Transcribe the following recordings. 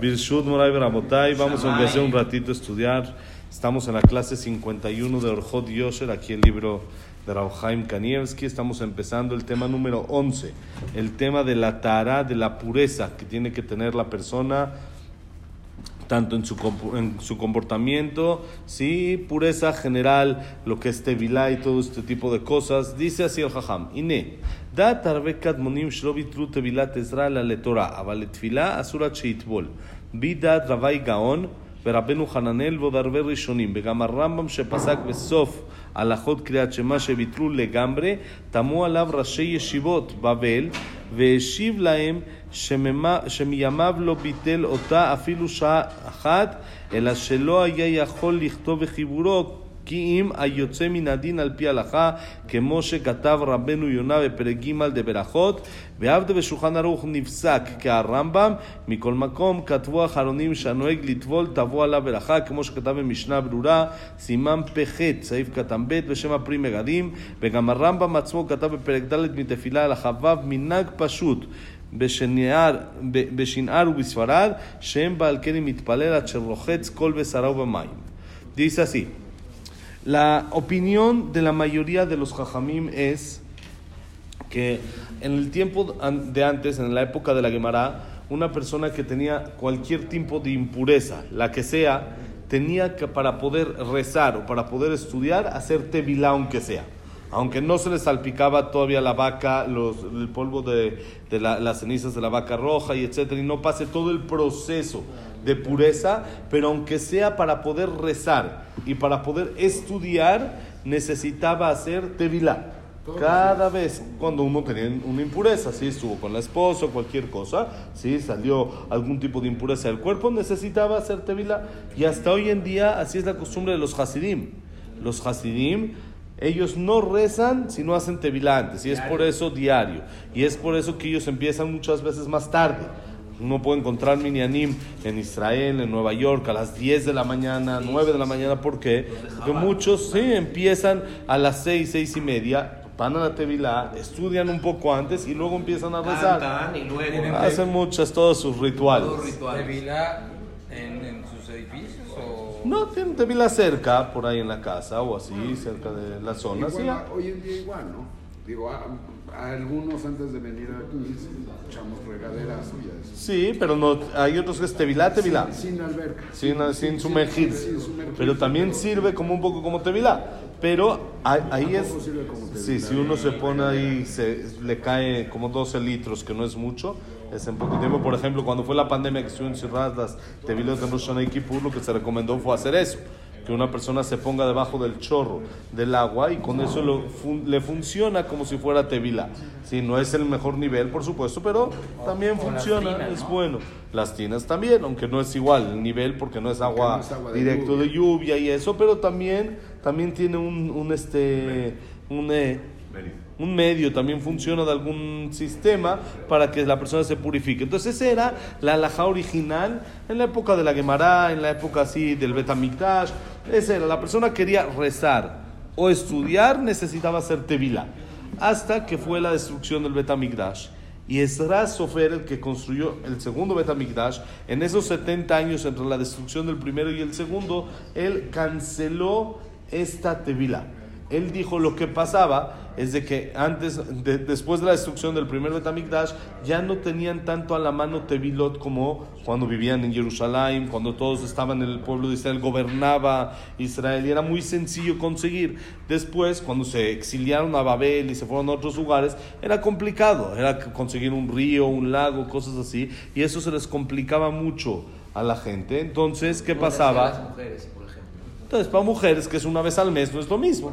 Birshut Moray Bramotay, vamos a empezar un ratito a estudiar. Estamos en la clase 51 de Orjot Yosher, aquí el libro de Rauhaim Kanievski. Estamos empezando el tema número 11, el tema de la tara, de la pureza que tiene que tener la persona tanto en su, en su comportamiento, sí, pureza general, lo que es tevilá y todo este tipo de cosas. Dice así el Jajam, Ine, da tarbekat monim shlobitru tevilat ezra la letora, avaletfila asura cheitbol, bidat ravai gaon, ורבנו חננאל ועוד הרבה ראשונים, וגם הרמב"ם שפסק בסוף הלכות קריאת שמע שביטלו לגמרי, תמו עליו ראשי ישיבות בבל, והשיב להם שמימיו לא ביטל אותה אפילו שעה אחת, אלא שלא היה יכול לכתוב בחיבורו כי אם היוצא מן הדין על פי הלכה, כמו שכתב רבנו יונה בפרק ג' דברכות, ועבדה בשולחן ערוך נפסק כהרמב"ם, מכל מקום כתבו האחרונים שהנוהג לטבול תבוא עליו ברכה, כמו שכתב במשנה ברורה, סימן פח, סעיף קטן ב', בשם הפרי מגדים, וגם הרמב"ם עצמו כתב בפרק ד' מתפילה הלכה ו', מנהג פשוט. בשנער ובספרד, שם בעל כן מתפלל עד שרוחץ כל בשרו במים. Dice así, la opinión de la mayoría de los jajamim es que en el tiempo de antes, en la época de la Gemara, una persona que tenía cualquier tipo de impureza, la que sea, tenía que para poder rezar o para poder estudiar, hacer tevilá aunque sea. Aunque no se le salpicaba todavía la vaca, los, el polvo de, de las cenizas de la vaca roja y etcétera, y no pase todo el proceso de pureza, pero aunque sea para poder rezar y para poder estudiar, necesitaba hacer tevilá. Cada vez cuando uno tenía una impureza, si estuvo con la esposa o cualquier cosa, si salió algún tipo de impureza del cuerpo, necesitaba hacer tevilá. Y hasta hoy en día así es la costumbre de los hasidim. Los hasidim, ellos no rezan si no hacen tevilá antes, y es por eso diario. Y es por eso que ellos empiezan muchas veces más tarde. Uno puede encontrar Minyanim en Israel, en Nueva York, a las 10 de la mañana, 9 de la mañana. ¿Por qué? Porque muchos sí empiezan a las 6, 6 y media, van a la Tevilá, estudian un poco antes y luego empiezan a rezar. y luego Hacen muchas, todos sus rituales. ¿Tevilá en, en sus edificios o...? No, tienen Tevilá cerca, por ahí en la casa o así, cerca de la zona. sí. Igual, hoy en día igual, ¿no? Digo, a, a algunos antes de venir aquí echamos regaderas suyas. Sí, pero no, hay otros que es Tevilá, Tevilá. Sin alberca. sin, sin sin sumergirse. Pero también sirve como un poco como tevilá. Pero ahí, ahí es. Sirve como Sí, si uno se pone ahí, se, le cae como 12 litros, que no es mucho, es en poco tiempo. Por ejemplo, cuando fue la pandemia que estuvieron cerradas las tevilas de Rosh y Kippur, lo que se recomendó fue hacer eso. Que una persona se ponga debajo del chorro del agua y con eso lo fun- le funciona como si fuera tevila. Sí, no es el mejor nivel, por supuesto, pero también funciona, tinas, es ¿no? bueno. Las tinas también, aunque no es igual el nivel porque no es agua, no es agua de directo lluvia. de lluvia y eso, pero también, también tiene un, un, este, un, eh, un medio, también funciona de algún sistema para que la persona se purifique. Entonces esa era la alajá original en la época de la Gemara, en la época así del Betamikdash. Esa era, la persona quería rezar o estudiar, necesitaba hacer tevila. Hasta que fue la destrucción del Betamikdash. Y Esra Sofer, el que construyó el segundo Betamikdash, en esos 70 años entre la destrucción del primero y el segundo, él canceló esta tevila. Él dijo lo que pasaba es de que antes, de- después de la destrucción del primer Betamikdash, ya no tenían tanto a la mano tevilot como cuando vivían en Jerusalén, cuando todos estaban en el pueblo de Israel, gobernaba Israel y era muy sencillo conseguir. Después, cuando se exiliaron a Babel y se fueron a otros lugares, era complicado, era conseguir un río, un lago, cosas así, y eso se les complicaba mucho a la gente. Entonces, ¿qué pasaba? Entonces, para mujeres, que es una vez al mes, no es lo mismo.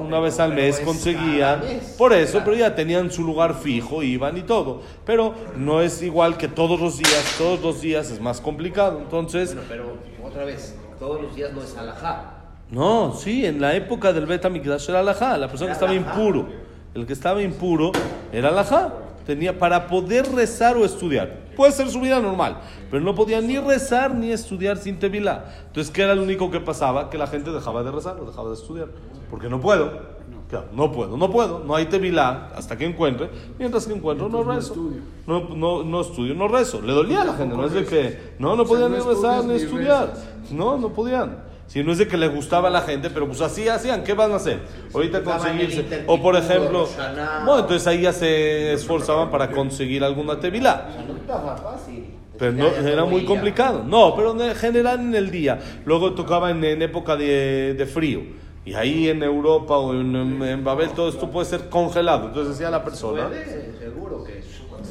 Una vez al mes es conseguían, mes. por eso, Claro. pero ya tenían su lugar fijo, iban y todo. Pero no es igual que todos los días, todos los días es más complicado. Entonces, Bueno, pero otra vez, todos los días no es alajá. no, sí, en la época del Beta Mikdash era alajá, la persona que estaba impuro. El que estaba impuro era alajá. Tenía para poder rezar o estudiar. Puede ser su vida normal, pero no podía ni rezar ni estudiar sin tevilá. Entonces, ¿qué era lo único que pasaba? Que la gente dejaba de rezar o dejaba de estudiar. Porque no puedo. Claro, no puedo, no puedo, no hay tevilá hasta que encuentre. Mientras que encuentro, no rezo. no estudio. No, no, no estudio, no rezo. Le dolía a la gente, no es de que. No, no podían ni rezar ni estudiar. No, no podían. Si no es de que le gustaba a la gente, pero pues así hacían, ¿qué van a hacer? Ahorita conseguirse. O por ejemplo, bueno, entonces ahí ya se esforzaban para conseguir alguna tevilá. O sea, no estaba fácil. Pero no, era muy complicado. No, pero en general en el día. Luego tocaba en, en época de, de frío. Y ahí en Europa o en, en- en Babel todo esto puede ser congelado. Entonces decía la persona. Puede, seguro que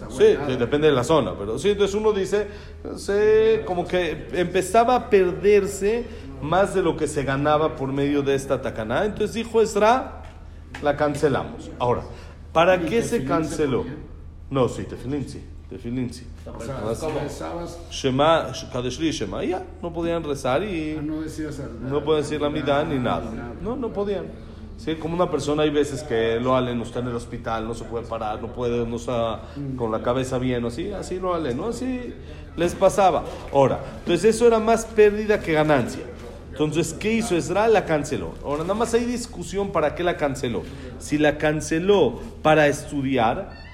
Sí, depende de la zona. Pero sí, entonces uno dice, se, como que empezaba a perderse más de lo que se ganaba por medio de esta tacaná. Entonces dijo Esra, la cancelamos. Ahora, ¿para ¿Y qué se canceló? No, sí, tefilín sí. Tefilín sí. O sea, ¿Cómo? rezabas, Shema, Kadeshli y Shema, ya, no podían rezar y ah, no decías no pueden decir la mitad ni nada. No, no podían. Sí, como una persona hay veces que lo halen, no está en el hospital, no se puede parar, no puede, no está con la cabeza bien, así, así lo halen, ¿no? Así les pasaba. Ahora, entonces eso era más pérdida que ganancia. Entonces, ¿qué hizo Esra? La canceló. Ahora, nada más hay discusión para qué la canceló. Si la canceló para estudiar,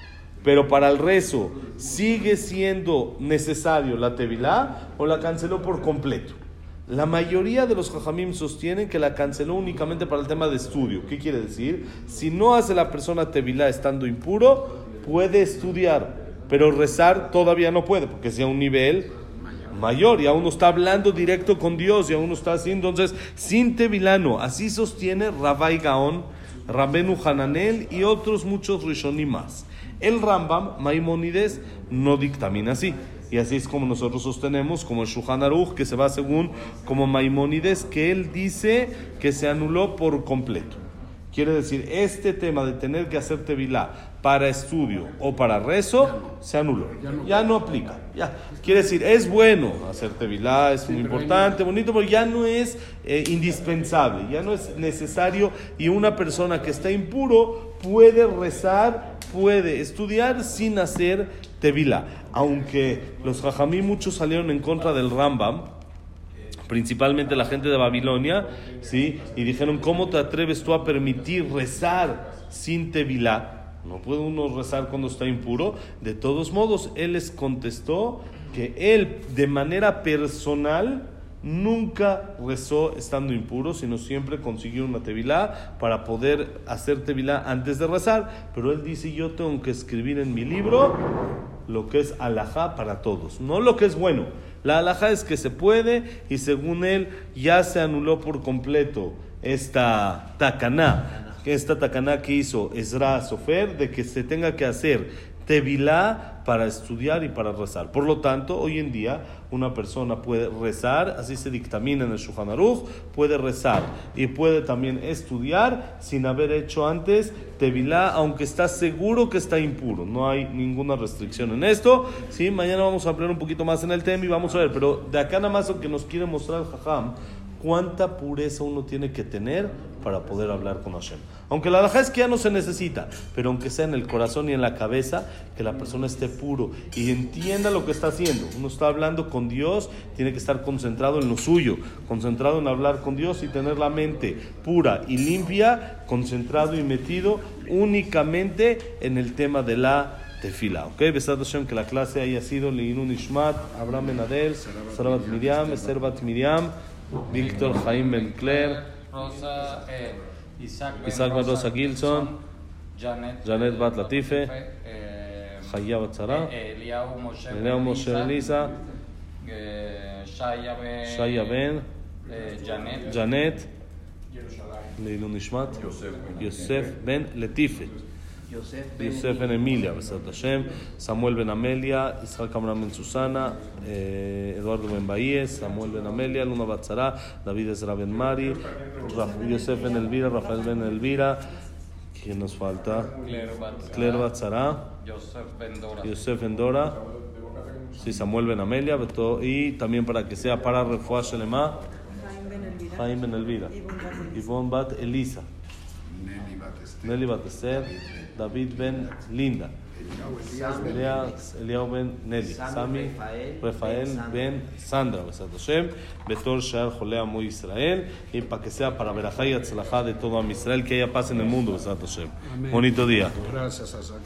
pero para el rezo sigue siendo necesario la tevilá o la canceló por completo. La mayoría de los jajamim sostienen que la canceló únicamente para el tema de estudio. ¿Qué quiere decir? Si no hace la persona tevilá estando impuro, puede estudiar, pero rezar todavía no puede, porque sea un nivel mayor y aún no está hablando directo con Dios y aún no está así. Entonces, sin tevilano, así sostiene Rabbi Gaón, Rabenu Hananel y otros muchos rishonim más. El Rambam, Maimónides, no dictamina así. Y así es como nosotros sostenemos, como el Shulchan Aruch, que se va según como Maimónides, que él dice que se anuló por completo. Quiere decir, este tema de tener que hacer tevilá para estudio o para rezo, se anuló. Ya no aplica. Ya. Quiere decir, es bueno hacer tevilá, es muy importante, bonito, pero ya no es eh, indispensable, ya no es necesario. Y una persona que está impuro puede rezar, puede estudiar sin hacer tevilá. Aunque los jajamí muchos salieron en contra del Rambam, principalmente la gente de Babilonia, ¿sí? Y dijeron, ¿cómo te atreves tú a permitir rezar sin tevilá? No puede uno rezar cuando está impuro. De todos modos, él les contestó que él, de manera personal, nunca rezó estando impuro, sino siempre consiguió una tevilá para poder hacer tevilá antes de rezar. Pero él dice, yo tengo que escribir en mi libro lo que es alajá para todos, no lo que es bueno. La alajá es que se puede y según él ya se anuló por completo esta tacaná, esta tacaná que hizo Ezra Sofer, de que se tenga que hacer tevilá para estudiar y para rezar. Por lo tanto, hoy en día una persona puede rezar, así se dictamina en el Shulchan puede rezar y puede también estudiar sin haber hecho antes tevilá, aunque está seguro que está impuro. No hay ninguna restricción en esto. ¿sí? Mañana vamos a hablar un poquito más en el tema y vamos a ver, pero de acá nada más lo que nos quiere mostrar Jajam, cuánta pureza uno tiene que tener para poder hablar con Hashem. Aunque la alhaja es que ya no se necesita, pero aunque sea en el corazón y en la cabeza, que la persona esté puro y entienda lo que está haciendo. Uno está hablando con Dios, tiene que estar concentrado en lo suyo, concentrado en hablar con Dios y tener la mente pura y limpia, concentrado y metido únicamente en el tema de la tefila. Ok, Besat Hashem, que la clase haya sido Leinun Ishmat, Abraham Benadel, Sarabat Miriam, Esther Bat Miriam, Víctor Jaime Bencler, עיסק בן רוסה גילצון, ג'נט בת לטיפה, חיה בת שרה, אליהו משה ליסה, שיה בן, ג'נט, לעילוי נשמת, יוסף בן לטיפה. Yosef Ben Emilia, Besat Hashem, Samuel Ben Amelia, Isaac Amram Ben Susana, eh, Eduardo Ben Baíez, Samuel Ben Amelia, Luna Batzara, David Ezra Ben Mari, Ra- Yosef Ben Elvira, Rafael Ben Elvira, ¿quién nos falta? Claire Bat, Claire Batzara, Joseph Ben Dora, Yosef Ben Dora, sí, Samuel Ben Amelia, y también para que sea para Refuah Shelema, Jaime Ben Elvira. Ivonne Bat Elisa, Nelly Batester. Nelly Batester, David Ben Linda. Elias Ben Elias, ben Nelly, Sami Rafael ben Sandra, Betor Shar Jolea Muy Israel, y para que sea para Berajá y Atzlajá de todo Am Israel, que haya paz en el mundo, Hashem. Amén. Bonito día.